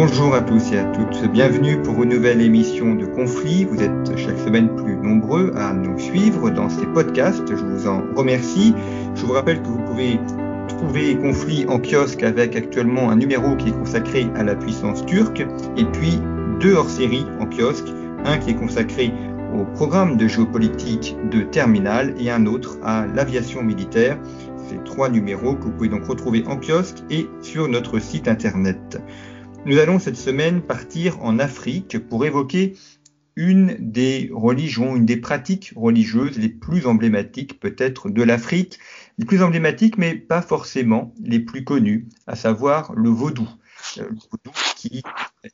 Bonjour à tous et à toutes, bienvenue pour une nouvelle émission de Conflit. Vous êtes chaque semaine plus nombreux à nous suivre dans ces podcasts, je vous en remercie. Je vous rappelle que vous pouvez trouver Conflit en kiosque avec actuellement un numéro qui est consacré à la puissance turque et puis deux hors-série en kiosque, un qui est consacré au programme de géopolitique de Terminal et un autre à l'aviation militaire. Ces trois numéros que vous pouvez donc retrouver en kiosque et sur notre site internet. Nous allons cette semaine partir en Afrique pour évoquer une des religions, une des pratiques religieuses les plus emblématiques peut-être de l'Afrique, les plus emblématiques mais pas forcément les plus connues, à savoir le vaudou. Euh, le vaudou qui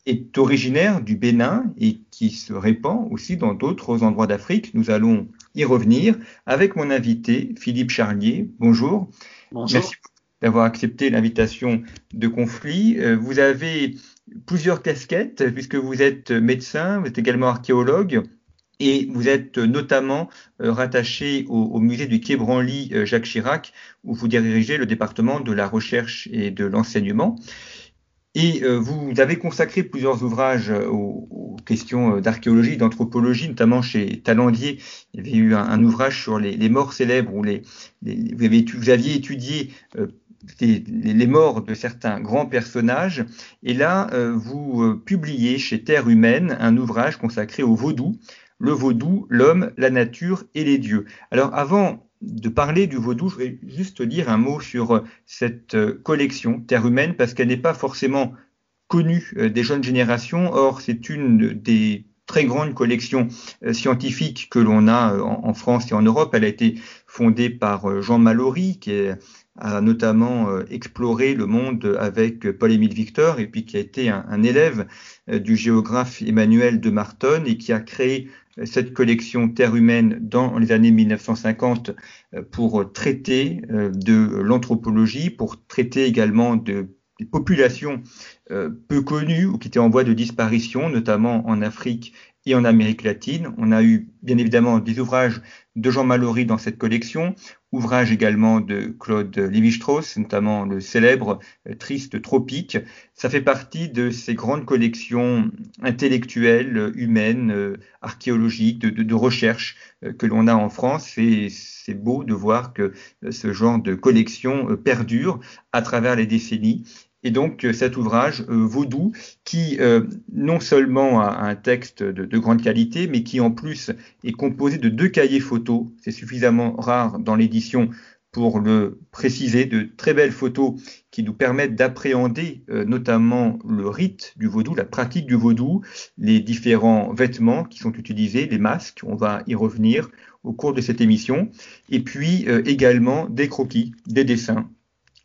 est originaire du Bénin et qui se répand aussi dans d'autres endroits d'Afrique. Nous allons y revenir avec mon invité Philippe Charlier. Bonjour. Bonjour. Merci d'avoir accepté l'invitation de conflit. Euh, vous avez plusieurs casquettes puisque vous êtes médecin, vous êtes également archéologue. Et vous êtes notamment euh, rattaché au, musée du Quai Branly euh, Jacques Chirac, où vous dirigez le département de la recherche et de l'enseignement. Et vous avez consacré plusieurs ouvrages aux, questions d'archéologie, d'anthropologie, notamment chez Talandier. Il y avait eu un, ouvrage sur les, morts célèbres où vous, aviez étudié euh, les morts de certains grands personnages. Et là, euh, vous publiez chez Terre Humaine un ouvrage consacré au vaudou, le vaudou, l'homme, la nature et les dieux. Alors avant de parler du vaudou, je vais juste dire un mot sur cette collection Terre Humaine, parce qu'elle n'est pas forcément connue des jeunes générations. Or, c'est une des très grandes collections scientifiques que l'on a en France et en Europe. Elle a été fondée par Jean Mallory, qui est a notamment euh, exploré le monde avec Paul-Émile Victor et puis qui a été un, élève euh, du géographe Emmanuel de Martonne et qui a créé euh, cette collection Terre humaine dans les années 1950 pour traiter de l'anthropologie, pour traiter également de des populations peu connues ou qui étaient en voie de disparition, notamment en Afrique et en Amérique latine. On a eu bien évidemment des ouvrages de Jean Mallory dans cette collection, ouvrages également de Claude Lévi-Strauss, notamment le célèbre euh, Triste Tropique. Ça fait partie de ces grandes collections intellectuelles, humaines, euh, archéologiques, de, de, de recherche euh, que l'on a en France. Et c'est beau de voir que ce genre de collection perdure à travers les décennies et donc cet ouvrage euh, Vaudou, qui euh, non seulement a un texte de, de, grande qualité, mais qui en plus est composé de deux cahiers photos. C'est suffisamment rare dans l'édition pour le préciser, de très belles photos qui nous permettent d'appréhender euh, notamment le rite du vaudou, la pratique du vaudou, les différents vêtements qui sont utilisés, les masques, on va y revenir au cours de cette émission, et puis euh, également des croquis, des dessins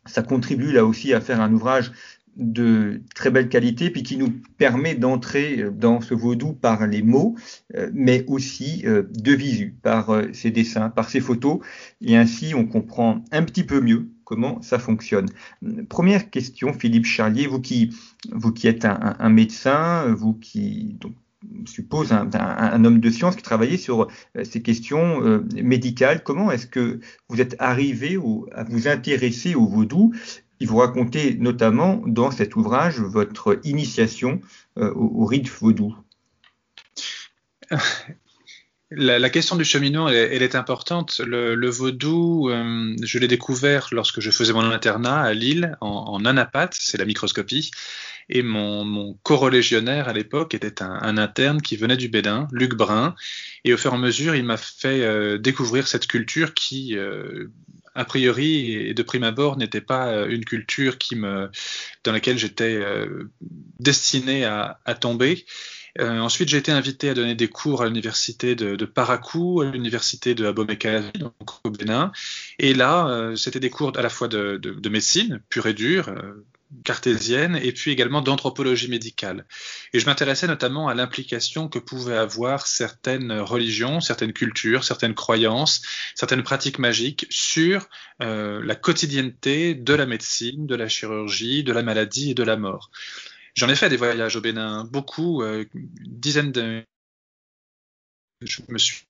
ça contribue là aussi à faire un ouvrage de très belle qualité, puis qui nous permet d'entrer dans ce vaudou par les mots, euh, mais aussi euh, de visu, par euh, ses dessins, par ses photos, et ainsi on comprend un petit peu mieux comment ça fonctionne. Première question, Philippe Charlier, vous qui, vous qui êtes un, un médecin, vous qui donc, suppose un, un, homme de science qui travaillait sur ces questions euh, médicales. Comment est-ce que vous êtes arrivé à vous intéresser au vaudou? Il vous raconter notamment dans cet ouvrage votre initiation euh, au, au, rite vaudou. La, question du cheminot, elle, est importante. Le, vaudou, euh, je l'ai découvert lorsque je faisais mon internat à Lille en, en c'est la microscopie. Et mon, mon à l'époque était un, interne qui venait du Bénin, Luc Brun. Et au fur et à mesure, il m'a fait euh, découvrir cette culture qui, euh, a priori et de prime abord, n'était pas euh, une culture dans laquelle j'étais destiné à, tomber. ensuite, j'ai été invité à donner des cours à l'université de, de Parakou, à l'université de Abomey-Calavi, donc au Bénin. Et là, c'était des cours à la fois de médecine, pure et dure, cartésienne et puis également d'anthropologie médicale. Et je m'intéressais notamment à l'implication que pouvaient avoir certaines religions, certaines cultures, certaines croyances, certaines pratiques magiques sur euh, la quotidienneté de la médecine, de la chirurgie, de la maladie et de la mort. J'en ai fait des voyages au Bénin, beaucoup, euh, dizaines de... Je me suis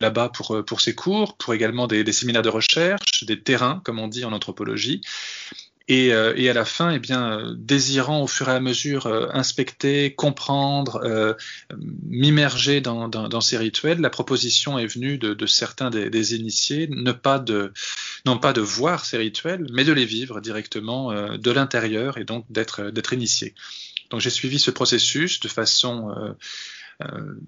là-bas pour, euh, pour ces cours, pour également des, des, séminaires de recherche, des terrains, comme on dit en anthropologie. Et, euh, et, à la fin, eh bien, euh, désirant au fur et à mesure euh, inspecter, comprendre, euh, m'immerger dans, dans, dans, ces rituels, la proposition est venue de, de certains des, des, initiés, ne pas de, non pas de voir ces rituels, mais de les vivre directement euh, de l'intérieur et donc d'être initié. Donc j'ai suivi ce processus de façon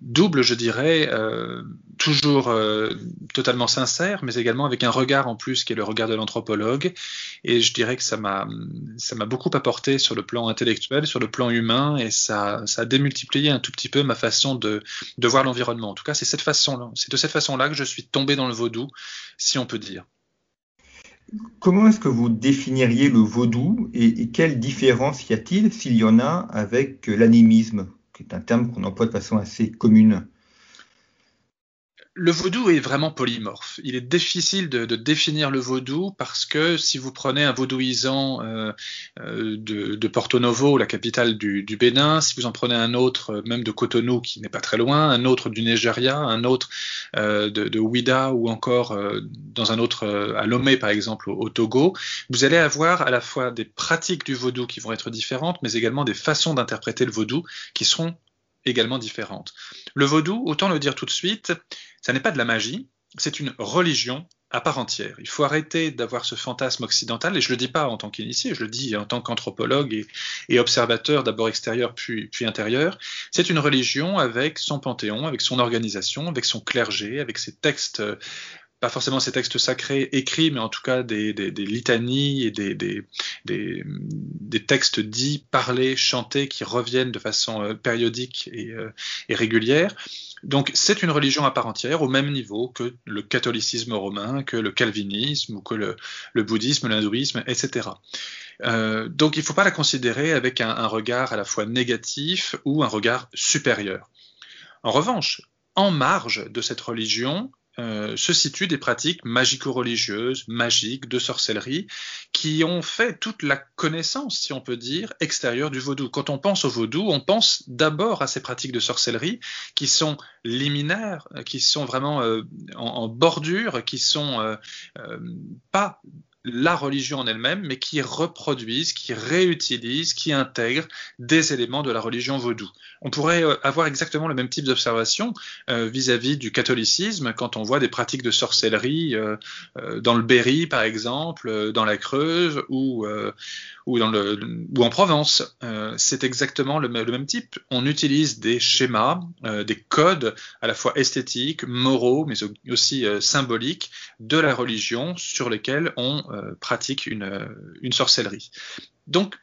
double, je dirais, euh, toujours euh, totalement sincère, mais également avec un regard en plus qui est le regard de l'anthropologue. Et je dirais que ça m'a beaucoup apporté sur le plan intellectuel, sur le plan humain, et ça, ça a démultiplié un tout petit peu ma façon de, de voir l'environnement. En tout cas, c'est cette façon-là, c'est de cette façon-là que je suis tombé dans le vaudou, si on peut dire. Comment est-ce que vous définiriez le vaudou et, et quelle différence y a-t-il, s'il y en a, avec l'animisme c'est un terme qu'on emploie de façon assez commune le vaudou est vraiment polymorphe. Il est difficile de, définir le vaudou parce que si vous prenez un vaudouisant euh, euh, de, Porto Novo, la capitale du, Bénin, si vous en prenez un autre, euh, même de Cotonou, qui n'est pas très loin, un autre du Nigeria, un autre de, Ouida ou encore dans un autre à Lomé par exemple au, au, Togo, vous allez avoir à la fois des pratiques du vaudou qui vont être différentes, mais également des façons d'interpréter le vaudou qui seront également différentes. Le vaudou, autant le dire tout de suite, ça n'est pas de la magie, c'est une religion à part entière. Il faut arrêter d'avoir ce fantasme occidental, et je le dis pas en tant qu'initié, je le dis en tant qu'anthropologue et, observateur, d'abord extérieur puis, puis intérieur. C'est une religion avec son panthéon, avec son organisation, avec son clergé, avec ses textes pas forcément ces textes sacrés écrits, mais en tout cas des, des, litanies et des, des, textes dits, parlés, chantés, qui reviennent de façon euh, périodique et, euh, et régulière. Donc c'est une religion à part entière, au même niveau que le catholicisme romain, que le calvinisme ou que le, bouddhisme, l'hindouisme, etc. Euh, donc il ne faut pas la considérer avec un regard à la fois négatif ou un regard supérieur. En revanche, en marge de cette religion, euh, se situent des pratiques magico-religieuses, magiques, de sorcellerie, qui ont fait toute la connaissance, si on peut dire, extérieure du vaudou. Quand on pense au vaudou, on pense d'abord à ces pratiques de sorcellerie qui sont liminaires, qui sont vraiment euh, en, bordure, qui sont euh, euh pas la religion en elle-même, mais qui reproduisent, qui réutilisent, qui intègrent des éléments de la religion vaudou. On pourrait euh, avoir exactement le même type d'observation euh, vis-à-vis du catholicisme quand on voit des pratiques de sorcellerie euh, dans le Berry, par exemple, dans la Creuse ou, ou, en Provence. C'est exactement le, même type. On utilise des schémas, des codes à la fois esthétiques, moraux, mais aussi symboliques de la religion sur lesquels on pratique une, euh, une, sorcellerie. Donc,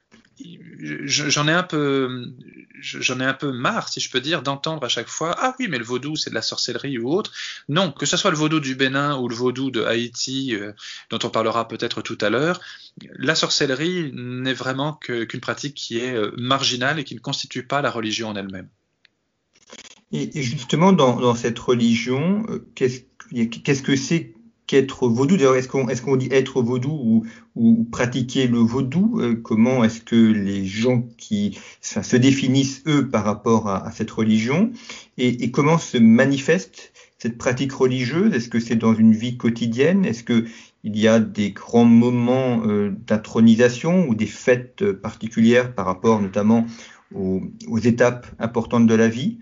j'en ai un peu, j'en ai un peu marre, si je peux dire, d'entendre à chaque fois ah oui, mais le vaudou c'est de la sorcellerie ou autre. Non, que ce soit le vaudou du Bénin ou le vaudou de Haïti, euh, dont on parlera peut-être tout à l'heure, la sorcellerie n'est vraiment qu'une qu pratique qui est euh, marginale et qui ne constitue pas la religion en elle-même. Et, justement, dans, cette religion, euh, qu'est-ce qu'est-ce que c'est qu'être vaudou. D'ailleurs, est-ce qu'on est qu'on dit être vaudou ou, ou pratiquer le vaudou euh, Comment est-ce que les gens qui se définissent, eux, par rapport à, à cette religion et, et, comment se manifeste cette pratique religieuse? Est-ce que c'est dans une vie quotidienne? Est-ce que il y a des grands moments euh, d'intronisation ou des fêtes particulières par rapport notamment aux, aux étapes importantes de la vie?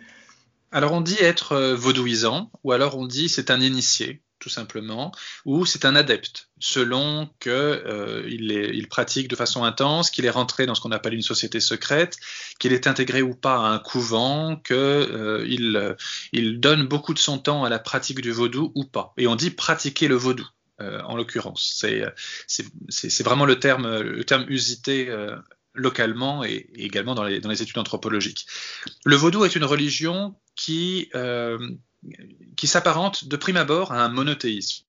Alors on dit être euh, vaudouisant, ou alors on dit c'est un initié tout simplement, ou c'est un adepte, selon qu'il euh, il pratique de façon intense, qu'il est rentré dans ce qu'on appelle une société secrète, qu'il est intégré ou pas à un couvent, qu'il euh, il, il donne beaucoup de son temps à la pratique du vaudou ou pas. Et on dit pratiquer le vaudou. Euh, en l'occurrence, c'est vraiment le terme, le terme usité euh, localement et, également dans les, dans les, études anthropologiques. Le vaudou est une religion qui, euh, qui s'apparente de prime abord à un monothéisme.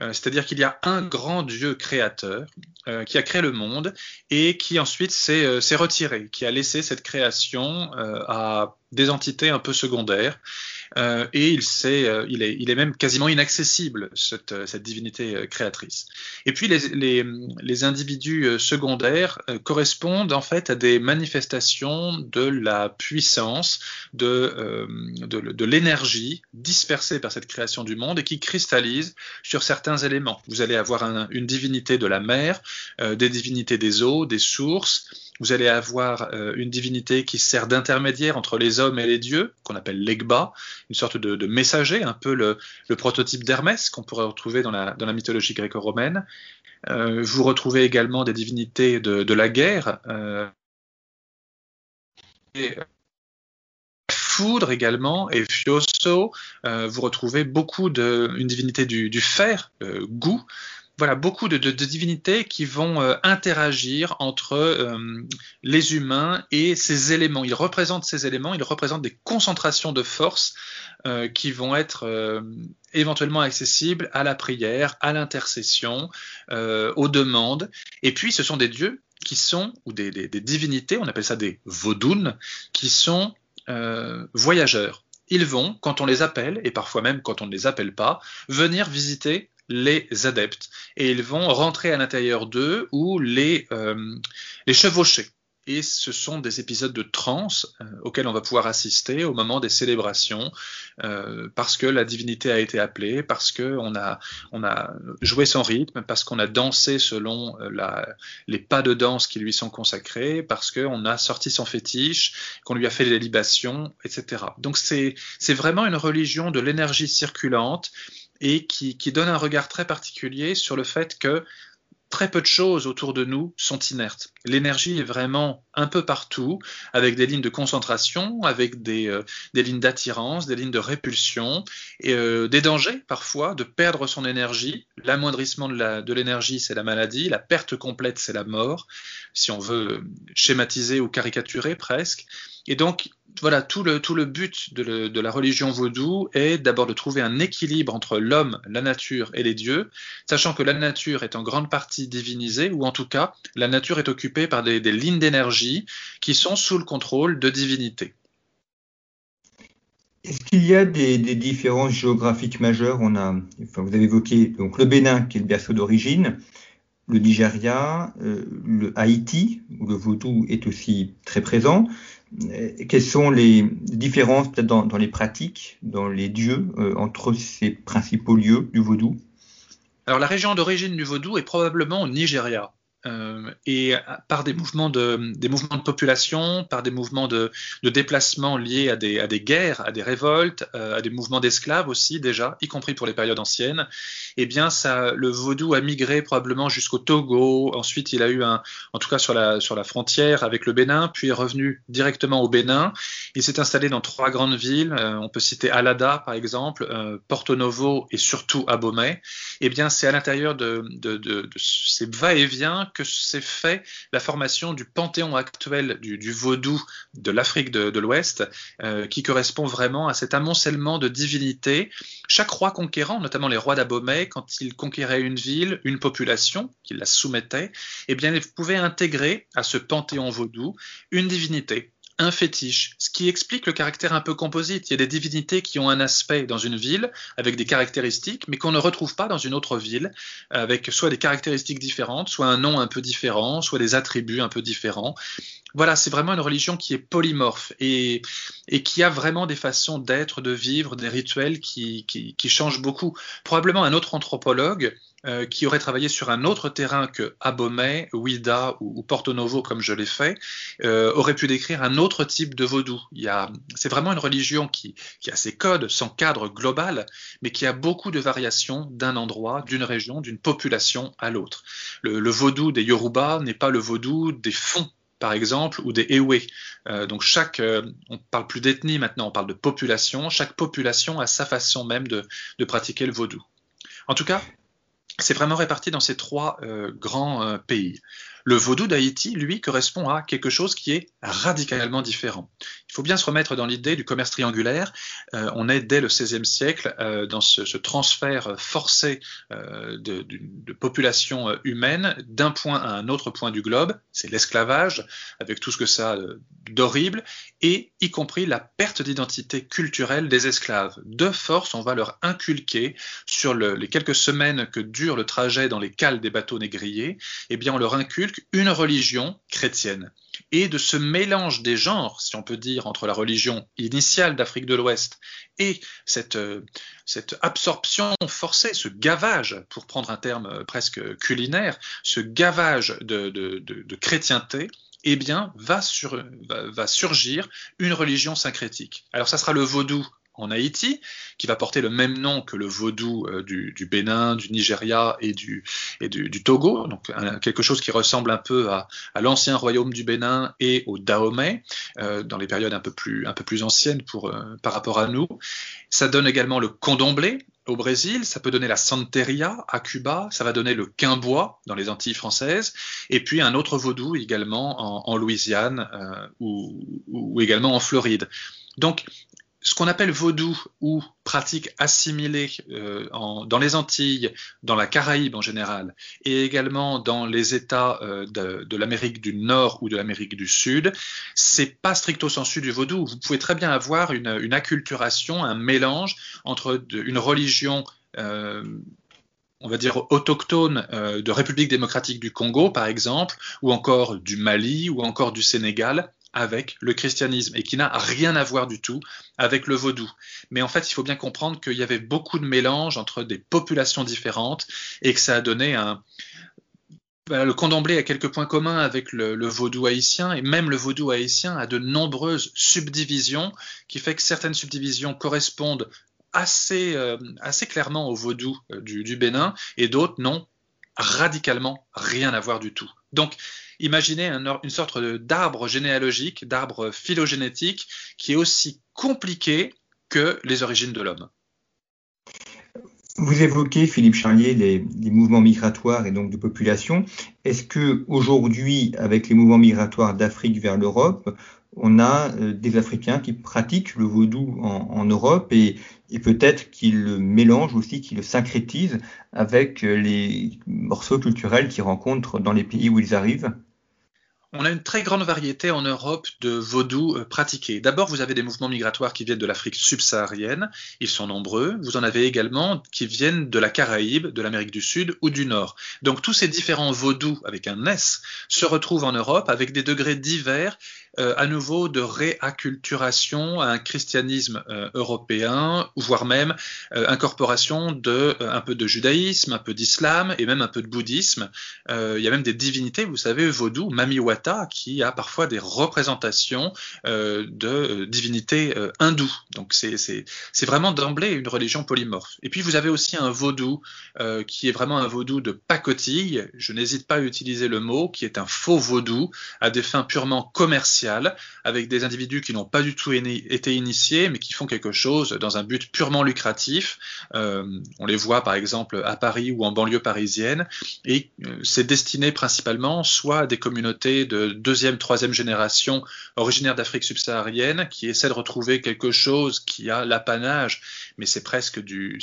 Euh, c'est-à-dire qu'il y a un grand Dieu créateur euh, qui a créé le monde et qui ensuite s'est euh, retiré, qui a laissé cette création à des entités un peu secondaires euh, et il, euh, il, est, il, est, même quasiment inaccessible, cette, euh, divinité créatrice. Et puis les, individus secondaires correspondent en fait à des manifestations de la puissance, de, l'énergie dispersée par cette création du monde et qui cristallise sur certains éléments. Vous allez avoir un, une divinité de la mer, des divinités des eaux, des sources, vous allez avoir euh, une divinité qui sert d'intermédiaire entre les hommes et les dieux, qu'on appelle l'Egba, une sorte de, messager, un peu le, prototype d'Hermès qu'on pourrait retrouver dans la, mythologie gréco-romaine. Euh, vous retrouvez également des divinités de, la guerre. Euh, et, foudre également, et Fioso, vous retrouvez beaucoup de, une divinité du, du fer, Gou, voilà, beaucoup de, divinités qui vont euh, interagir entre euh, les humains et ces éléments. Ils représentent ces éléments, ils représentent des concentrations de force euh, qui vont être éventuellement accessibles à la prière, à l'intercession, aux demandes. Et puis, ce sont des dieux qui sont, ou des, divinités, on appelle ça des vaudounes, qui sont voyageurs ils vont, quand on les appelle, et parfois même quand on ne les appelle pas, venir visiter les adeptes et ils vont rentrer à l'intérieur d'eux ou les, euh, les chevaucher. Et ce sont des épisodes de transe euh, auxquels on va pouvoir assister au moment des célébrations, euh, parce que la divinité a été appelée, parce qu'on a, on a joué son rythme, parce qu'on a dansé selon la, les pas de danse qui lui sont consacrés, parce qu'on a sorti son fétiche, qu'on lui a fait des libations, etc. Donc c'est vraiment une religion de l'énergie circulante et qui, donne un regard très particulier sur le fait que très peu de choses autour de nous sont inertes. L'énergie est vraiment un peu partout, avec des lignes de concentration, avec des, euh, lignes d'attirance, des lignes de répulsion, et euh, des dangers parfois de perdre son énergie. L'amoindrissement de l'énergie, c'est la maladie, la perte complète, c'est la mort, si on veut schématiser ou caricaturer presque. Et donc, voilà, tout le, but de, la religion vaudou est d'abord de trouver un équilibre entre l'homme, la nature et les dieux, sachant que la nature est en grande partie divinisée, ou en tout cas, la nature est occupée par des, lignes d'énergie qui sont sous le contrôle de divinités. Est-ce qu'il y a des, différences géographiques majeures? Vous avez évoqué le Bénin qui est le berceau d'origine, le Nigeria, euh, le Haïti où le vaudou est aussi très présent. Euh, quelles sont les différences peut-être dans, les pratiques, dans les dieux, euh, entre ces principaux lieux du vaudou Alors la région d'origine du vaudou est probablement au Nigeria. Euh, et par des mouvements de, des population, par des mouvements de, de déplacement liés à des, guerres, à des révoltes, euh, à des mouvements d'esclaves aussi déjà, y compris pour les périodes anciennes, eh bien le vaudou a migré probablement jusqu'au Togo. Ensuite, il a eu un, en tout cas sur la, frontière avec le Bénin, puis est revenu directement au Bénin. Il s'est installé dans trois grandes villes. Euh, on peut citer Alada par exemple, Porto Novo et surtout Abomey. Eh bien, c'est à l'intérieur de, de ces va-et-vient que s'est fait la formation du panthéon actuel du, vaudou de l'Afrique de, l'Ouest, euh, qui correspond vraiment à cet amoncellement de divinités. Chaque roi conquérant, notamment les rois d'Abomey, quand ils conquéraient une ville, une population, qu'ils la soumettaient, eh bien, ils pouvaient intégrer à ce panthéon vaudou une divinité un fétiche, ce qui explique le caractère un peu composite. Il y a des divinités qui ont un aspect dans une ville avec des caractéristiques, mais qu'on ne retrouve pas dans une autre ville, avec soit des caractéristiques différentes, soit un nom un peu différent, soit des attributs un peu différents. Voilà, c'est vraiment une religion qui est polymorphe et, et qui a vraiment des façons d'être, de vivre, des rituels qui changent beaucoup. Probablement un autre anthropologue euh, qui aurait travaillé sur un autre terrain que Abomey, Ouida ou, Porto Novo, comme je l'ai fait, euh, aurait pu décrire un autre type de vaudou. C'est vraiment une religion qui, qui, a ses codes, son cadre global, mais qui a beaucoup de variations d'un endroit, d'une région, d'une population à l'autre. Le, le vaudou des Yoruba n'est pas le vaudou des fonds par exemple, ou des Ewe. Euh, donc chaque, euh, on parle plus d'ethnie maintenant, on parle de population. Chaque population a sa façon même de, de pratiquer le vaudou. En tout cas, c'est vraiment réparti dans ces trois euh, grands euh, pays. Le vaudou d'Haïti, lui, correspond à quelque chose qui est radicalement différent. Il faut bien se remettre dans l'idée du commerce triangulaire. Euh, on est dès le XVIe siècle euh, dans ce, transfert forcé euh, de, population humaine d'un point à un autre point du globe. C'est l'esclavage, avec tout ce que ça a d'horrible, et y compris la perte d'identité culturelle des esclaves. De force, on va leur inculquer sur le, les quelques semaines que dure le trajet dans les cales des bateaux négriers, eh bien, on leur inculque une religion chrétienne et de ce mélange des genres, si on peut dire, entre la religion initiale d'Afrique de l'Ouest et cette, cette, absorption forcée, ce gavage, pour prendre un terme presque culinaire, ce gavage de, de, de, de chrétienté, eh bien, va, sur, va, va, surgir une religion syncrétique. Alors, ça sera le vaudou en Haïti, qui va porter le même nom que le vaudou euh, du, Bénin, du Nigeria et du, Togo, donc quelque chose qui ressemble un peu à, l'ancien royaume du Bénin et au Dahomey, euh, dans les périodes un peu plus, anciennes euh, par rapport à nous. Ça donne également le condomblé au Brésil, ça peut donner la santeria à Cuba, ça va donner le quimbois dans les Antilles françaises, et puis un autre vaudou également en, Louisiane ou, ou également en Floride. Donc, ce qu'on appelle vaudou ou pratique assimilée euh, en, dans les Antilles, dans la Caraïbe en général, et également dans les États euh, de, de l'Amérique du Nord ou de l'Amérique du Sud, c'est pas stricto sensu du vaudou. Vous pouvez très bien avoir une, une acculturation, un mélange entre une religion euh, on va dire autochtone euh, de République démocratique du Congo, par exemple, ou encore du Mali, ou encore du Sénégal, avec le christianisme et qui n'a rien à voir du tout avec le vaudou. Mais en fait, il faut bien comprendre qu'il y avait beaucoup de mélanges entre des populations différentes et que ça a donné un... le condomblé a quelques points communs avec le, le, vaudou haïtien et même le vaudou haïtien a de nombreuses subdivisions qui fait que certaines subdivisions correspondent assez, euh, assez clairement au vaudou euh, du, du Bénin et d'autres n'ont radicalement rien à voir du tout. Donc, imaginez un, une sorte d'arbre généalogique, d'arbre phylogénétique, qui est aussi compliqué que les origines de l'homme. Vous évoquez, Philippe Charlier, les, mouvements migratoires et donc de population. Est-ce que aujourd'hui, avec les mouvements migratoires d'Afrique vers l'Europe, on a euh, des Africains qui pratiquent le vaudou en, Europe et, et peut-être qu'ils le mélangent aussi, qu'ils le syncrétisent avec euh, les morceaux culturels qu'ils rencontrent dans les pays où ils arrivent? On a une très grande variété en Europe de vaudou euh, pratiqués. D'abord, vous avez des mouvements migratoires qui viennent de l'Afrique subsaharienne, ils sont nombreux. Vous en avez également qui viennent de la Caraïbe, de l'Amérique du Sud ou du Nord. Donc tous ces différents vaudous avec un S se retrouvent en Europe avec des degrés divers euh, à nouveau de réacculturation à un christianisme euh, européen, voire même euh, incorporation de un peu de judaïsme, un peu d'islam et même un peu de bouddhisme. Il y a même des divinités, vous savez, vaudou, Mamiwata, qui a parfois des représentations de divinités hindoues. Donc c'est vraiment d'emblée une religion polymorphe. Et puis vous avez aussi un vaudou qui est vraiment un vaudou de pacotille. Je n'hésite pas à utiliser le mot, qui est un faux vaudou à des fins purement commerciales avec des individus qui n'ont pas du tout été initiés, mais qui font quelque chose dans un but purement lucratif. Euh, on les voit par exemple à Paris ou en banlieue parisienne, et euh, c'est destiné principalement soit à des communautés de deuxième, troisième génération originaires d'Afrique subsaharienne, qui essaient de retrouver quelque chose qui a l'apanage, mais c'est presque du,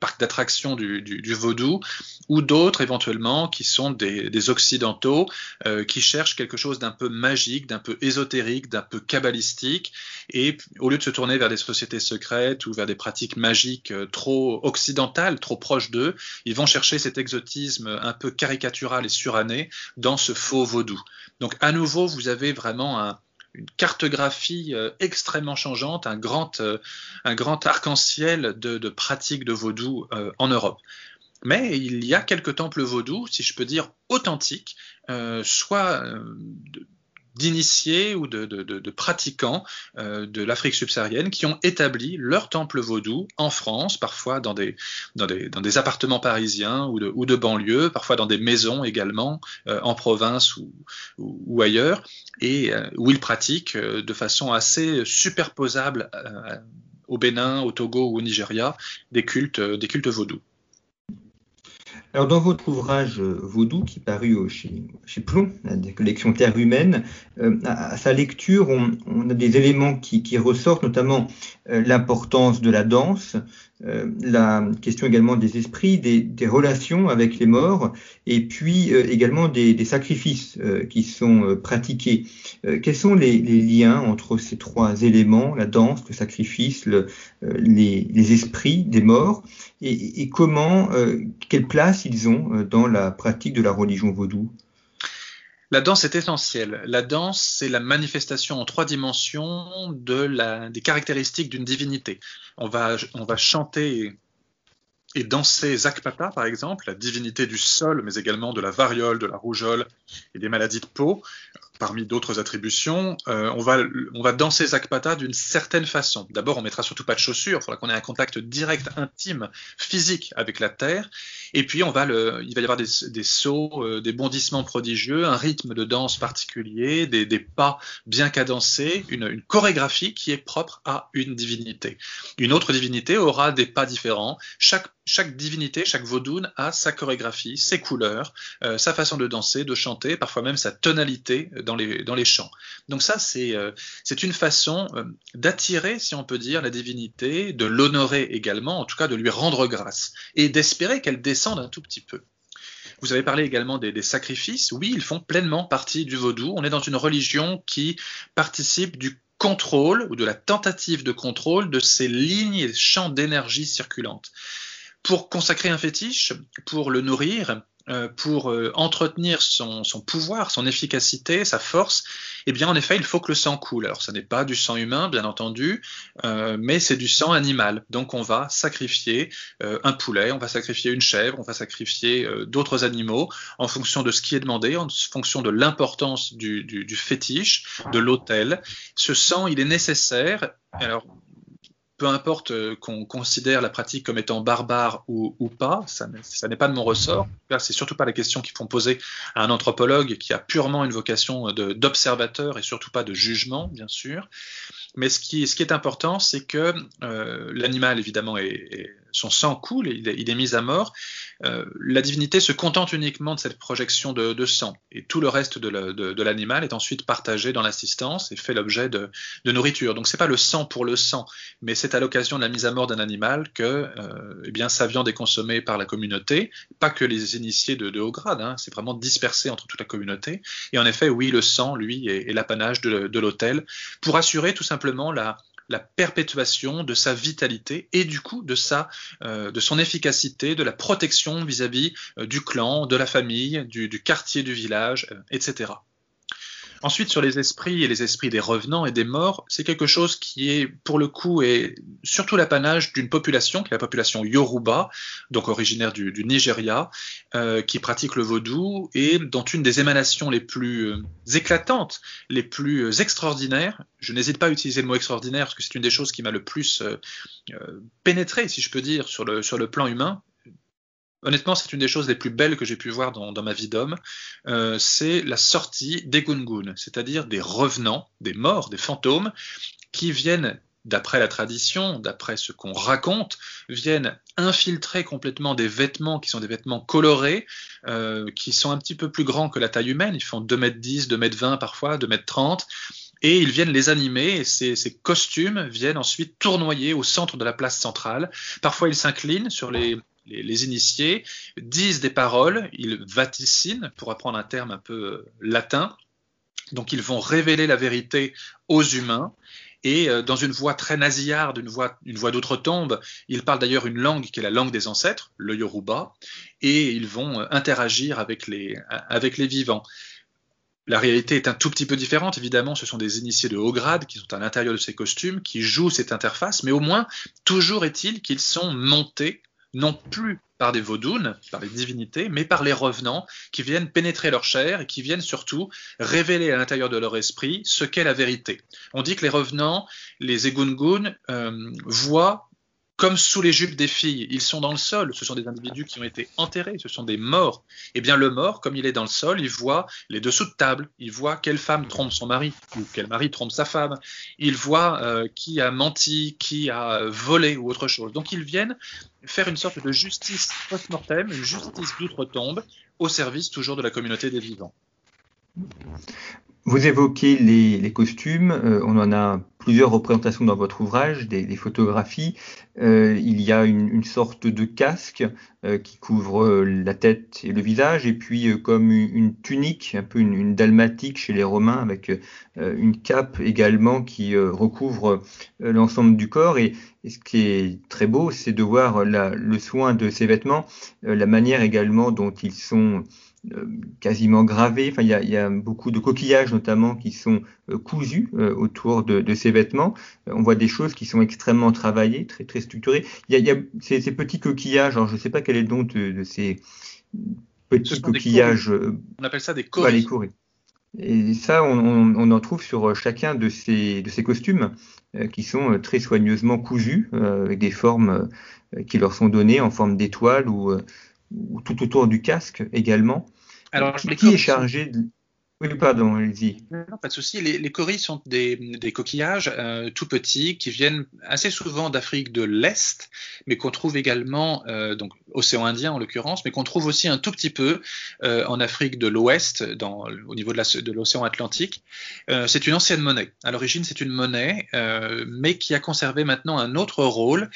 parc d'attractions du, du, vaudou, ou d'autres éventuellement qui sont des, des occidentaux euh, qui cherchent quelque chose d'un peu magique d'un peu ésotérique, d'un peu kabbalistique, et au lieu de se tourner vers des sociétés secrètes ou vers des pratiques magiques euh, trop occidentales, trop proches d'eux, ils vont chercher cet exotisme un peu caricatural et suranné dans ce faux vaudou. Donc à nouveau, vous avez vraiment un, une cartographie euh, extrêmement changeante, un grand, euh, arc-en-ciel de, pratiques de vaudou en Europe. Mais il y a quelques temples vaudous, si je peux dire, authentiques, soit d'initiés ou de, pratiquants euh, de l'Afrique subsaharienne qui ont établi leur temple vaudou en France, parfois dans des, appartements parisiens ou de, banlieue, parfois dans des maisons également, euh, en province ou, ailleurs, et euh, où ils pratiquent de façon assez superposable au Bénin, au Togo ou au Nigeria des cultes vaudous. Alors dans votre ouvrage euh, Vaudou, qui parut chez, chez Plomb, la collection Terre humaine, euh, à, sa lecture, on, a des éléments qui, ressortent, notamment euh, l'importance de la danse, la question également des esprits, des, relations avec les morts, et puis également des, sacrifices qui sont pratiqués. quels sont les, liens entre ces trois éléments, la danse, le sacrifice, les, esprits des morts, et, et comment, quelle place ils ont euh, dans la pratique de la religion vaudou? La danse est essentielle. La danse, c'est la manifestation en trois dimensions des caractéristiques d'une divinité. On va, on va chanter et danser Zakpata, par exemple, la divinité du sol, mais également de la variole, de la rougeole et des maladies de peau parmi d'autres attributions, euh, on, va, danser Zakpata d'une certaine façon. D'abord, on mettra surtout pas de chaussures, il faudra qu'on ait un contact direct, intime, physique avec la terre. Et puis, on va il va y avoir des, sauts, euh, des bondissements prodigieux, un rythme de danse particulier, des, des pas bien cadencés, une, une, chorégraphie qui est propre à une divinité. Une autre divinité aura des pas différents. Chaque, chaque divinité, chaque vaudoune a sa chorégraphie, ses couleurs, euh, sa façon de danser, de chanter, parfois même sa tonalité dans les, dans les chants. Donc ça, c'est euh, une façon euh, d'attirer, si on peut dire, la divinité, de l'honorer également, en tout cas de lui rendre grâce, et d'espérer qu'elle descende un tout petit peu. Vous avez parlé également des, des, sacrifices. Oui, ils font pleinement partie du vaudou. On est dans une religion qui participe du contrôle ou de la tentative de contrôle de ces lignes et champs d'énergie circulantes. Pour consacrer un fétiche, pour le nourrir, euh, pour euh, entretenir son, pouvoir, son efficacité, sa force, eh bien en effet il faut que le sang coule. Alors ce n'est pas du sang humain bien entendu, euh, mais c'est du sang animal. Donc on va sacrifier un poulet, on va sacrifier une chèvre, on va sacrifier d'autres animaux en fonction de ce qui est demandé, en fonction de l'importance du, du, fétiche, de l'autel. Ce sang il est nécessaire. Alors peu importe euh, qu'on considère la pratique comme étant barbare ou, pas, ça, n'est pas de mon ressort. C'est surtout pas la question qu'il faut poser à un anthropologue qui a purement une vocation d'observateur et surtout pas de jugement, bien sûr. Mais ce qui, ce qui est important, c'est que euh, l'animal, évidemment, est, son sang coule, il est, il est mis à mort. Euh, la divinité se contente uniquement de cette projection de, de sang, et tout le reste de l'animal est ensuite partagé dans l'assistance et fait l'objet de, de, nourriture. Donc c'est pas le sang pour le sang, mais c'est à l'occasion de la mise à mort d'un animal que euh, eh bien sa viande est consommée par la communauté, pas que les initiés de, haut grade, hein, c'est vraiment dispersé entre toute la communauté. Et en effet, oui, le sang, lui, est, l'apanage de l'autel pour assurer tout simplement la, la perpétuation de sa vitalité et du coup de sa euh, de son efficacité, de la protection vis-à-vis euh, du clan, de la famille, du, quartier, du village, euh, etc. Ensuite, sur les esprits et les esprits des revenants et des morts, c'est quelque chose qui est, pour le coup, est surtout l'apanage d'une population, qui est la population Yoruba, donc originaire du, Nigeria, euh, qui pratique le vaudou et dont une des émanations les plus euh, éclatantes, les plus euh, extraordinaires, je n'hésite pas à utiliser le mot extraordinaire parce que c'est une des choses qui m'a le plus pénétré, si je peux dire, sur le, sur le plan humain, honnêtement, c'est une des choses les plus belles que j'ai pu voir dans, ma vie d'homme. Euh, c'est la sortie des gungun, c'est-à-dire des revenants, des morts, des fantômes, qui viennent d'après la tradition, d'après ce qu'on raconte, viennent infiltrer complètement des vêtements qui sont des vêtements colorés, euh, qui sont un petit peu plus grands que la taille humaine, ils font 2 mètres 10, 2 mètres 20 parfois, 2 mètres 30, et ils viennent les animer, et ces, costumes viennent ensuite tournoyer au centre de la place centrale. Parfois ils s'inclinent sur les, les, initiés disent des paroles, ils vaticinent, pour apprendre un terme un peu euh, latin. Donc ils vont révéler la vérité aux humains. Et euh, dans une voix très nasillarde, une voix, une d'outre-tombe, ils parlent d'ailleurs une langue qui est la langue des ancêtres, le Yoruba, et ils vont euh, interagir avec les vivants. La réalité est un tout petit peu différente, évidemment, ce sont des initiés de haut grade qui sont à l'intérieur de ces costumes, qui jouent cette interface, mais au moins, toujours est-il qu'ils sont montés non plus par des vaudounes, par les divinités, mais par les revenants qui viennent pénétrer leur chair et qui viennent surtout révéler à l'intérieur de leur esprit ce qu'est la vérité. On dit que les revenants, les egungun, euh, voient comme sous les jupes des filles, ils sont dans le sol, ce sont des individus qui ont été enterrés, ce sont des morts. Eh bien, le mort, comme il est dans le sol, il voit les dessous de table, il voit quelle femme trompe son mari, ou quel mari trompe sa femme, il voit euh, qui a menti, qui a volé ou autre chose. Donc, ils viennent faire une sorte de justice post-mortem, une justice d'outre-tombe, au service toujours de la communauté des vivants. Vous évoquez les, costumes, euh, on en a plusieurs représentations dans votre ouvrage, des, photographies. Euh, il y a une, sorte de casque euh, qui couvre la tête et le visage, et puis comme une, tunique, un peu une, dalmatique chez les Romains, avec une cape également qui recouvre l'ensemble du corps. Et, ce qui est très beau, c'est de voir le soin de ces vêtements, la manière également dont ils sont euh, quasiment gravés. Enfin, il y, a, beaucoup de coquillages notamment qui sont euh, cousus euh, autour de, ces vêtements. on voit des choses qui sont extrêmement travaillées, très très structurées. Il y a, ces, petits coquillages. Alors, je ne sais pas quel est le nom de, ces petits coquillages. On appelle ça des coris. Et ça, on, en trouve sur chacun de ces, de ces costumes qui sont très soigneusement cousus avec des formes qui leur sont données en forme d'étoiles ou, ou, tout autour du casque également. Alors, qui est chargé de... Oui, pardon, allez-y. Non, pas de souci. Les, les coris sont des, coquillages euh, tout petits qui viennent assez souvent d'Afrique de l'Est, mais qu'on trouve également, euh, donc océan Indien en l'occurrence, mais qu'on trouve aussi un tout petit peu euh, en Afrique de l'Ouest, au niveau de l'océan Atlantique. C'est une ancienne monnaie. À l'origine, c'est une monnaie, mais qui a conservé maintenant un autre rôle,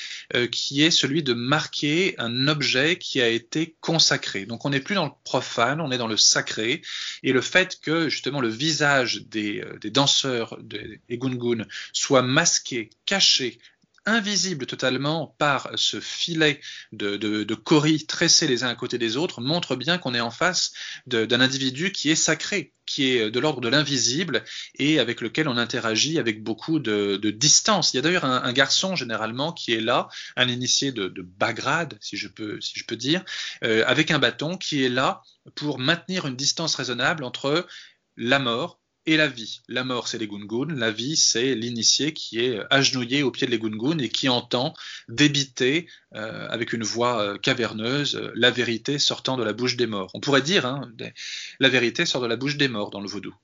qui est celui de marquer un objet qui a été consacré. Donc, on n'est plus dans le profane, on est dans le sacré, et le fait que justement le visage des, euh, danseurs des, gungun soit masqué, caché, invisible totalement par ce filet de, de, coris tressés les uns à côté des autres montre bien qu'on est en face d'un individu qui est sacré, qui est de l'ordre de l'invisible et avec lequel on interagit avec beaucoup de, distance. Il y a d'ailleurs un, garçon généralement qui est là, un initié de, de Bagrade, si je peux, si je peux dire, euh, avec un bâton qui est là pour maintenir une distance raisonnable entre la mort et la vie. La mort, c'est les gungun, la vie, c'est l'initié qui est agenouillé au pied de les gungun et qui entend débiter euh, avec une voix euh, caverneuse euh, la vérité sortant de la bouche des morts. On pourrait dire, hein, la vérité sort de la bouche des morts dans le vaudou.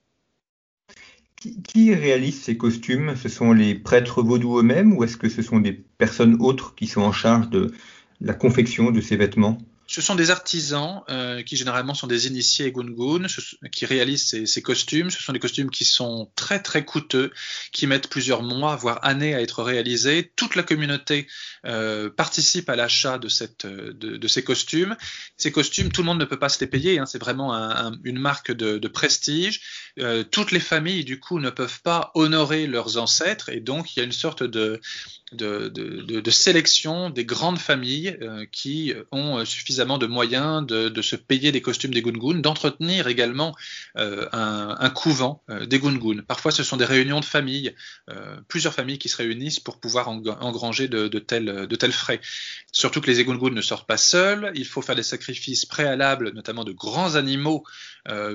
Qui, qui réalise ces costumes? Ce sont les prêtres vaudous eux-mêmes ou est-ce que ce sont des personnes autres qui sont en charge de la confection de ces vêtements? Ce sont des artisans euh, qui généralement sont des initiés gungun, qui réalisent ces, costumes. Ce sont des costumes qui sont très très coûteux, qui mettent plusieurs mois, voire années à être réalisés. Toute la communauté euh, participe à l'achat de, ces costumes. Ces costumes, tout le monde ne peut pas se les payer. Hein, C'est vraiment un, un, une marque de, prestige. Euh, toutes les familles, du coup, ne peuvent pas honorer leurs ancêtres, et donc il y a une sorte de sélection des grandes familles qui ont suffisamment de moyens de, se payer des costumes des gungun, d'entretenir également euh, un, couvent euh, des gungun. Parfois, ce sont des réunions de familles, euh, plusieurs familles qui se réunissent pour pouvoir engranger de, tels, frais. Surtout que les egungun ne sortent pas seuls, il faut faire des sacrifices préalables, notamment de grands animaux,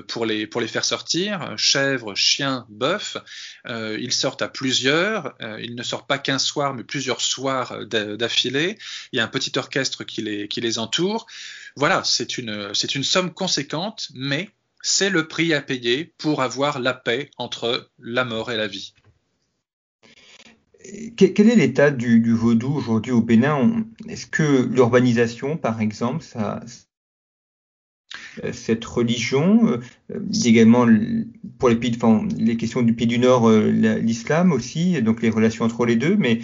pour, les, pour les faire sortir, chèvres, chiens, bœufs. ils sortent à plusieurs, ils ne sortent pas qu'un soir, mais plusieurs soirs d'affilée. Il y a un petit orchestre qui les entoure. Voilà, c'est une, somme conséquente, mais c'est le prix à payer pour avoir la paix entre la mort et la vie. Quel est l'état du, vaudou aujourd'hui au Bénin? Est-ce que l'urbanisation, par exemple, euh, cette religion, euh, également pour les, pays, enfin, les questions du pays du Nord, l'islam aussi, donc les relations entre les deux, mais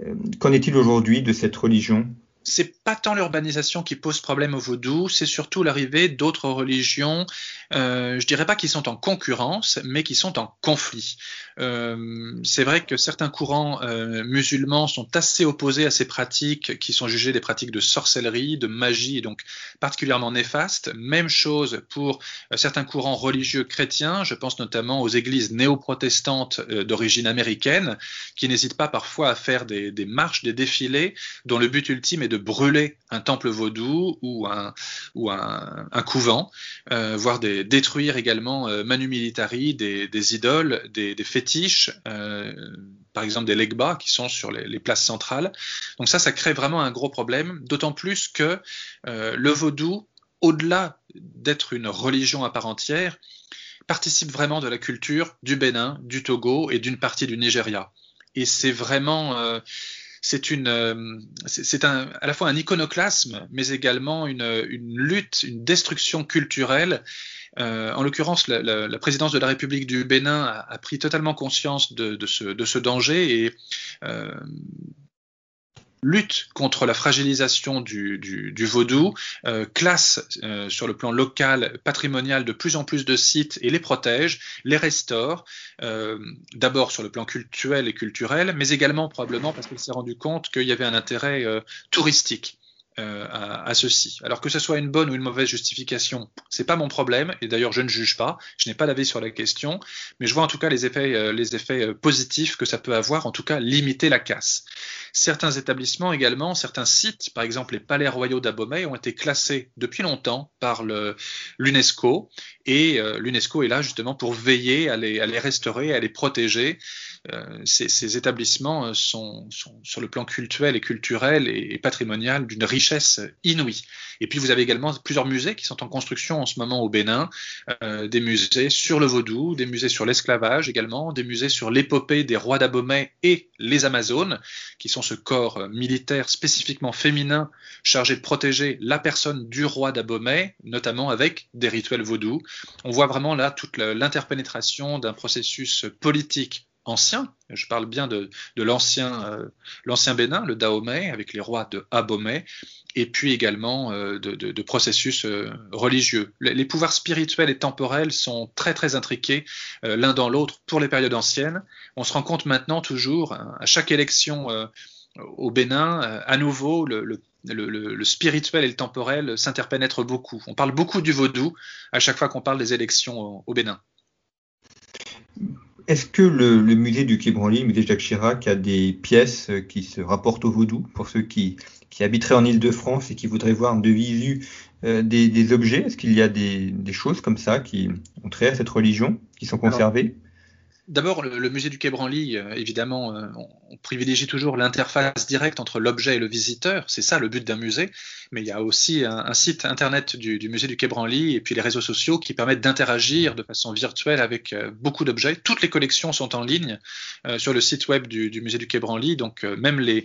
euh, qu'en est-il aujourd'hui de cette religion? C'est pas tant l'urbanisation qui pose problème au vaudou, c'est surtout l'arrivée d'autres religions, euh, je dirais pas qui sont en concurrence, mais qui sont en conflit. Euh, c'est vrai que certains courants euh, musulmans sont assez opposés à ces pratiques qui sont jugées des pratiques de sorcellerie, de magie, donc particulièrement néfastes. Même chose pour euh, certains courants religieux chrétiens, je pense notamment aux églises néo-protestantes d'origine américaine, qui n'hésitent pas parfois à faire des, des marches, des défilés, dont le but ultime est de brûler un temple vaudou ou un, ou un, couvent, voire des, détruire également manu militari des, idoles, des, fétiches, par exemple des legbas qui sont sur les, les, places centrales. Donc ça, ça crée vraiment un gros problème, d'autant plus que le vaudou, au-delà d'être une religion à part entière, participe vraiment de la culture du Bénin, du Togo et d'une partie du Nigeria. Et c'est vraiment, euh, c'est une, euh, c'est un, à la fois un iconoclasme, mais également une, une lutte, une destruction culturelle. Euh, en l'occurrence, la, la, la, présidence de la République du Bénin a, a pris totalement conscience de, de, ce, de ce, danger et euh, lutte contre la fragilisation du, du, vaudou, euh, classe euh, sur le plan local, patrimonial de plus en plus de sites et les protège, les restaure, euh, d'abord sur le plan culturel et culturel, mais également probablement parce qu'il s'est rendu compte qu'il y avait un intérêt touristique. Euh, à, à, ceci. Alors que ce soit une bonne ou une mauvaise justification, c'est pas mon problème. Et d'ailleurs, je ne juge pas. Je n'ai pas d'avis sur la question, mais je vois en tout cas les effets, euh, les effets euh, positifs que ça peut avoir. En tout cas, limiter la casse. Certains établissements également, certains sites, par exemple les palais royaux d'Abomey, ont été classés depuis longtemps par l'UNESCO. Et l'UNESCO est là justement pour veiller à les, à les restaurer, à les protéger. Euh, ces, ces, établissements euh, sont, sont, sur le plan culturel et culturel et, patrimonial d'une richesse inouïe. Et puis vous avez également plusieurs musées qui sont en construction en ce moment au Bénin, euh, des musées sur le vaudou, des musées sur l'esclavage également, des musées sur l'épopée des rois d'Abomey et les Amazones, qui sont ce corps militaire spécifiquement féminin chargé de protéger la personne du roi d'Abomey, notamment avec des rituels vaudous. On voit vraiment là toute l'interpénétration d'un processus politique ancien, je parle bien de, l'ancien euh, l'ancien Bénin, le Dahomey, avec les rois de Abomey, et puis également euh, de, processus euh, religieux. Les, pouvoirs spirituels et temporels sont très très intriqués l'un dans l'autre pour les périodes anciennes. On se rend compte maintenant toujours, hein, à chaque élection au Bénin, à nouveau, le, le, spirituel et le temporel s'interpénètrent beaucoup. On parle beaucoup du vaudou à chaque fois qu'on parle des élections au Bénin. Est-ce que le, musée du Quai Branly, le musée Jacques Chirac, a des pièces qui se rapportent au vaudou pour ceux qui, habiteraient en Ile-de-France et qui voudraient voir de visu euh, des, objets? Est-ce qu'il y a des, choses comme ça qui ont trait à cette religion, qui sont conservées? D'abord, le, musée du Quai Branly, euh, évidemment, euh, on, privilégie toujours l'interface directe entre l'objet et le visiteur. C'est ça le but d'un musée. Mais il y a aussi un, site internet du, musée du Quai Branly et puis les réseaux sociaux qui permettent d'interagir de façon virtuelle avec euh, beaucoup d'objets. Toutes les collections sont en ligne sur le site web du, musée du Quai Branly. Donc, même les,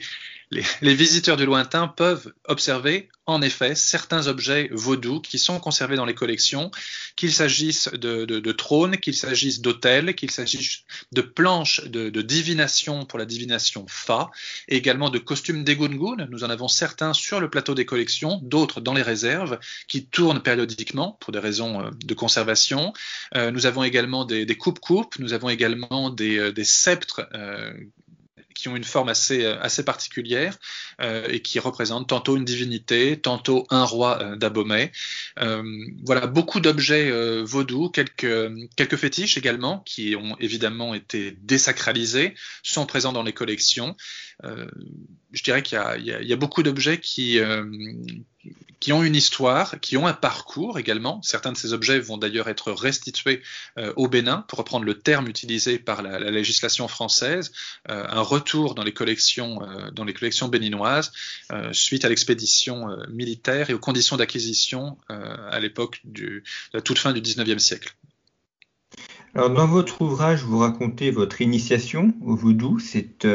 les, visiteurs du lointain peuvent observer en effet certains objets vaudous qui sont conservés dans les collections, qu'il s'agisse de, trônes, qu'il s'agisse d'autels, qu'il s'agisse de planches de, divination pour la divination Fa, et également de costumes d'Egungun. Nous en avons certains sur le plateau des collections, d'autres dans les réserves, qui tournent périodiquement pour des raisons euh, de conservation. Euh, nous avons également des, coupes-coupes, nous avons également des, euh, sceptres qui ont une forme assez, assez particulière et qui représentent tantôt une divinité, tantôt un roi euh, d'Abomey. voilà, beaucoup d'objets vaudous, quelques, quelques fétiches également, qui ont évidemment été désacralisés, sont présents dans les collections. Je dirais qu'il y, a beaucoup d'objets qui, qui ont une histoire, qui ont un parcours également. Certains de ces objets vont d'ailleurs être restitués euh, au Bénin, pour reprendre le terme utilisé par la, législation française, euh, un retour dans les collections, euh, dans les collections béninoises suite à l'expédition militaire et aux conditions d'acquisition à l'époque de la toute fin du 19e siècle. Alors, dans votre ouvrage, vous racontez votre initiation au vaudou. C'est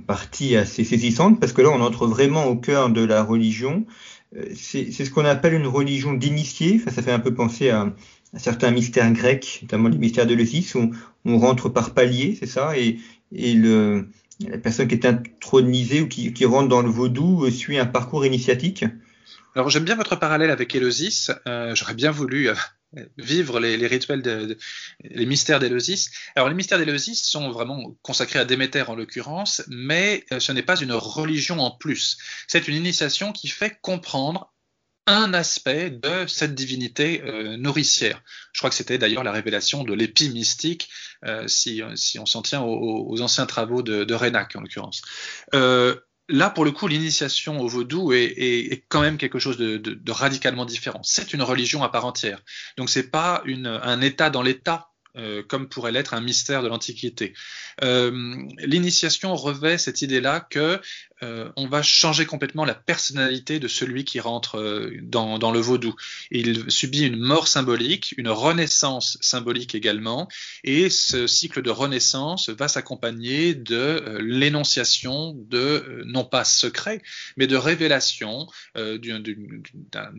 partie assez saisissante parce que là, on entre vraiment au cœur de la religion. Euh, c'est ce qu'on appelle une religion d'initiés. Enfin, ça fait un peu penser à, certains mystères grecs, notamment les mystères de l'Osis, où on rentre par palier, c'est ça, et, et le, la personne qui est intronisée ou qui, qui rentre dans le vaudou suit un parcours initiatique. Alors j'aime bien votre parallèle avec Éleusis. Euh, J'aurais bien voulu euh, vivre les, rituels, de, les mystères d'Éleusis. Alors les mystères d'Éleusis sont vraiment consacrés à Déméter en l'occurrence, mais euh, ce n'est pas une religion en plus. C'est une initiation qui fait comprendre un aspect de cette divinité euh, nourricière. Je crois que c'était d'ailleurs la révélation de l'épi mystique, euh, si, si, on s'en tient aux, anciens travaux de, de Rénac en l'occurrence. Là, pour le coup, l'initiation au vaudou est, quand même quelque chose de, radicalement différent. C'est une religion à part entière. Donc, c'est pas un état dans l'état euh, comme pourrait l'être un mystère de l'Antiquité. Euh, l'initiation revêt cette idée-là que euh, on va changer complètement la personnalité de celui qui rentre euh, dans, le vaudou. Il subit une mort symbolique, une renaissance symbolique également, et ce cycle de renaissance va s'accompagner de euh, l'énonciation de, non pas secret, mais de révélation d'une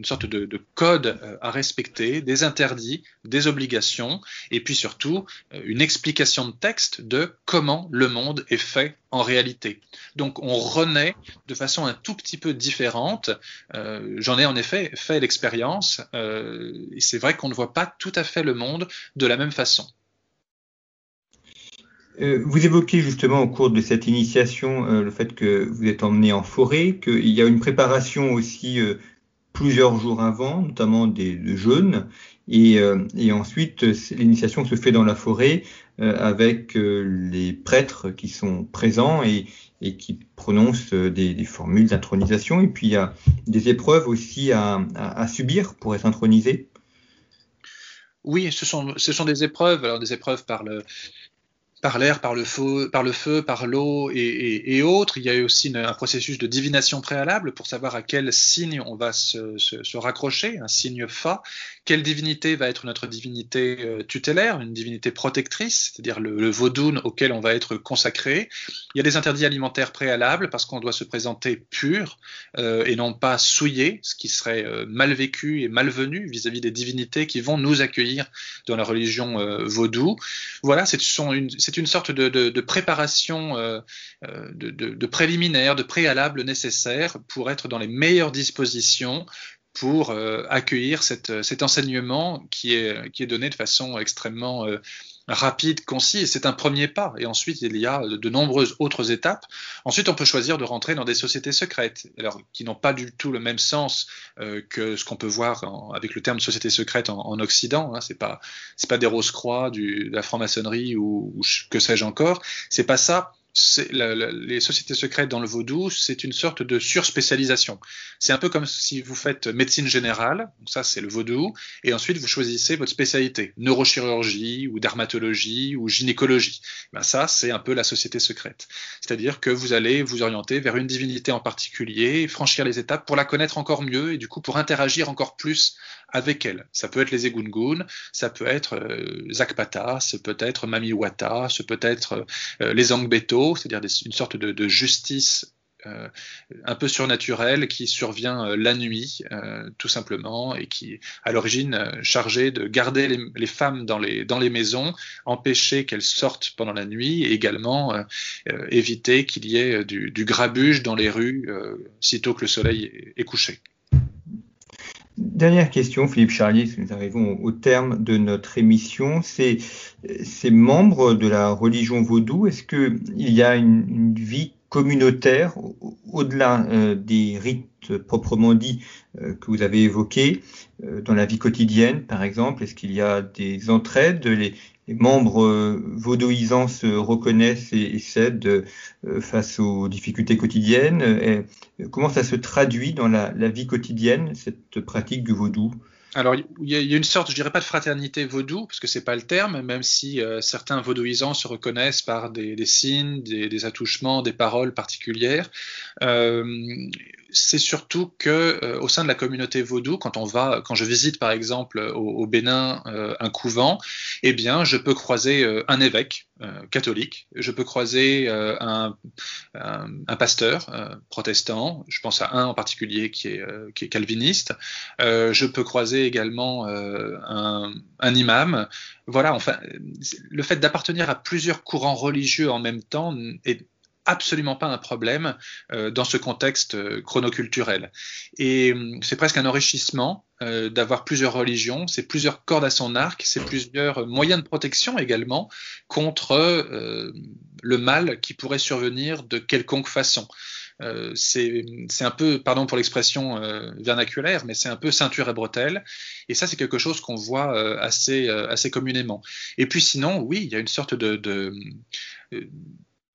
sorte de, de, code à respecter, des interdits, des obligations, et puis surtout une explication de texte de comment le monde est fait en réalité. Donc on renaît de façon un tout petit peu différente. Euh, j'en ai en effet fait l'expérience euh, c'est vrai qu'on ne voit pas tout à fait le monde de la même façon. Euh, vous évoquez justement au cours de cette initiation le fait que vous êtes emmené en forêt, qu'il y a une préparation aussi plusieurs jours avant, notamment des, de jeûnes, et, et ensuite l'initiation se fait dans la forêt euh, avec euh, les prêtres qui sont présents et, qui prononcent euh, des, formules d'intronisation. Et puis il y a des épreuves aussi à, subir pour être intronisé. Oui, ce sont, des épreuves, alors des épreuves par l'air, par le feu, par le feu, par l'eau et, autres. Il y a aussi un processus de divination préalable pour savoir à quel signe on va se, raccrocher, un signe fa. Quelle divinité va être notre divinité euh, tutélaire, une divinité protectrice, c'est-à-dire le, le auquel on va être consacré. Il y a des interdits alimentaires préalables parce qu'on doit se présenter pur euh, et non pas souillé, ce qui serait euh, mal vécu et malvenu vis-à-vis des divinités qui vont nous accueillir dans la religion vaudou. Voilà, c'est une, sorte de, préparation, de, de, préliminaire, de préalable nécessaire pour être dans les meilleures dispositions pour euh, accueillir cet enseignement qui est, donné de façon extrêmement rapide, concis, c'est un premier pas. Et ensuite, il y a de nombreuses autres étapes. Ensuite, on peut choisir de rentrer dans des sociétés secrètes, alors qui n'ont pas du tout le même sens euh, que ce qu'on peut voir avec le terme société secrète en, Occident. Hein. C'est pas, pas des rose-croix, de la franc-maçonnerie ou, ou que sais-je encore. C'est pas ça les sociétés secrètes dans le vaudou, c'est une sorte de surspécialisation. C'est un peu comme si vous faites médecine générale, ça c'est le vaudou, et ensuite vous choisissez votre spécialité, neurochirurgie ou dermatologie ou gynécologie. Ben ça c'est un peu la société secrète. C'est-à-dire que vous allez vous orienter vers une divinité en particulier, franchir les étapes pour la connaître encore mieux et du coup pour interagir encore plus avec elle. Ça peut être les Egungun, ça peut être euh, Zakpata, ça peut être Mamiwata, ça peut être euh, les Angbeto, c'est-à-dire une sorte de, justice euh, un peu surnaturelle qui survient euh, la nuit, tout simplement, et qui à l'origine chargée de garder les, femmes dans les, maisons, empêcher qu'elles sortent pendant la nuit, et également éviter qu'il y ait du, grabuge dans les rues sitôt que le soleil est couché. Dernière question, Philippe Charlier, nous arrivons au terme de notre émission. C'est ces membres de la religion vaudou, est-ce qu'il y a une, vie communautaire au-delà euh, des rites proprement dits euh, que vous avez évoqués, euh, dans la vie quotidienne par exemple? Est-ce qu'il y a des entraides les membres euh, vaudouisants se reconnaissent et, cèdent euh, face aux difficultés quotidiennes. Comment ça se traduit dans la, vie quotidienne, cette pratique du vaudou? Alors, il y, a une sorte, je dirais pas de fraternité vaudou, parce que c'est pas le terme, même si euh, certains vaudouisants se reconnaissent par des, signes, des, attouchements, des paroles particulières. C'est surtout que euh, au sein de la communauté vaudou, quand on va, quand je visite par exemple au, Bénin euh, un couvent, eh bien, je peux croiser euh, un évêque catholique, je peux croiser un, pasteur protestant, je pense à un en particulier qui est, qui est calviniste, je peux croiser également un, un imam. Voilà, enfin, le fait d'appartenir à plusieurs courants religieux en même temps est absolument pas un problème euh, dans ce contexte euh, chronoculturel. Et euh, c'est presque un enrichissement d'avoir plusieurs religions, c'est plusieurs cordes à son arc, c'est plusieurs moyens de protection également contre le mal qui pourrait survenir de quelconque façon. c'est un peu, pardon pour l'expression vernaculaire, mais c'est un peu ceinture et bretelle. Et ça, c'est quelque chose qu'on voit assez, assez communément. Et puis sinon, oui, il y a une sorte de, de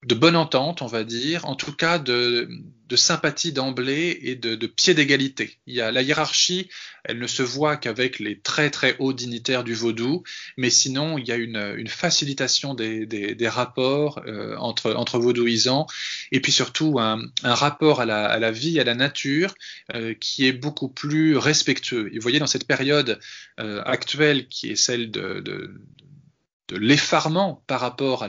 de bonne entente, on va dire, en tout cas de, de sympathie d'emblée et de, de pied d'égalité. Il y a la hiérarchie, elle ne se voit qu'avec les très très hauts dignitaires du vaudou, mais sinon il y a une, une facilitation des, des, des rapports euh, entre, entre vaudouisants et puis surtout un, un rapport à la, à la, vie, à la nature euh, qui est beaucoup plus respectueux. Et vous voyez dans cette période euh, actuelle qui est celle de, de de l'effarement par rapport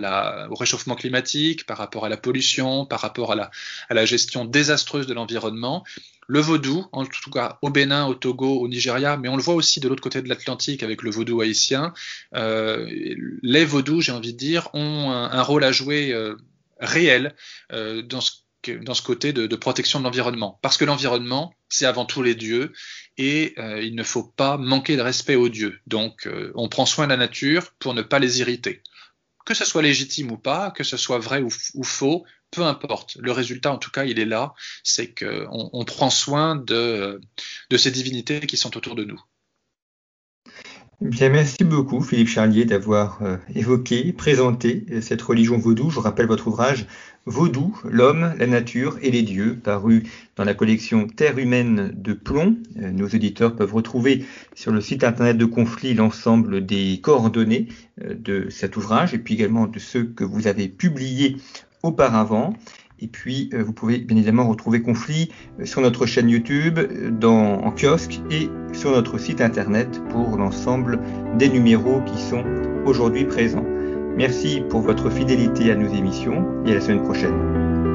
au réchauffement climatique, par rapport à la pollution, par rapport à la, gestion désastreuse de l'environnement. Le vaudou, en tout cas au Bénin, au Togo, au Nigeria, mais on le voit aussi de l'autre côté de l'Atlantique avec le vaudou haïtien, euh, les vaudous, j'ai envie de dire, ont un, un rôle à jouer euh, réel euh, dans ce dans ce côté de, de protection de l'environnement. Parce que l'environnement, c'est avant tout les dieux, et euh, il ne faut pas manquer de respect aux dieux. Donc euh, on prend soin de la nature pour ne pas les irriter. Que ce soit légitime ou pas, que ce soit vrai ou, faux, peu importe. Le résultat, en tout cas, il est là, c'est qu'on on prend soin de, de ces divinités qui sont autour de nous. Bien, merci beaucoup Philippe Charlier d'avoir euh, évoqué, présenté euh, cette religion vaudou. Je rappelle votre ouvrage Vaudou, l'homme, la nature et les dieux, paru dans la collection Terre humaine de plomb. Euh, nos éditeurs peuvent retrouver sur le site internet de Conflit l'ensemble des coordonnées de cet ouvrage et puis également de ceux que vous avez publiés auparavant. Et puis, euh, vous pouvez bien évidemment retrouver Conflit euh, sur notre chaîne YouTube, euh, dans, en kiosque et sur notre site internet pour l'ensemble des numéros qui sont aujourd'hui présents. Merci pour votre fidélité à nos émissions et à la semaine prochaine.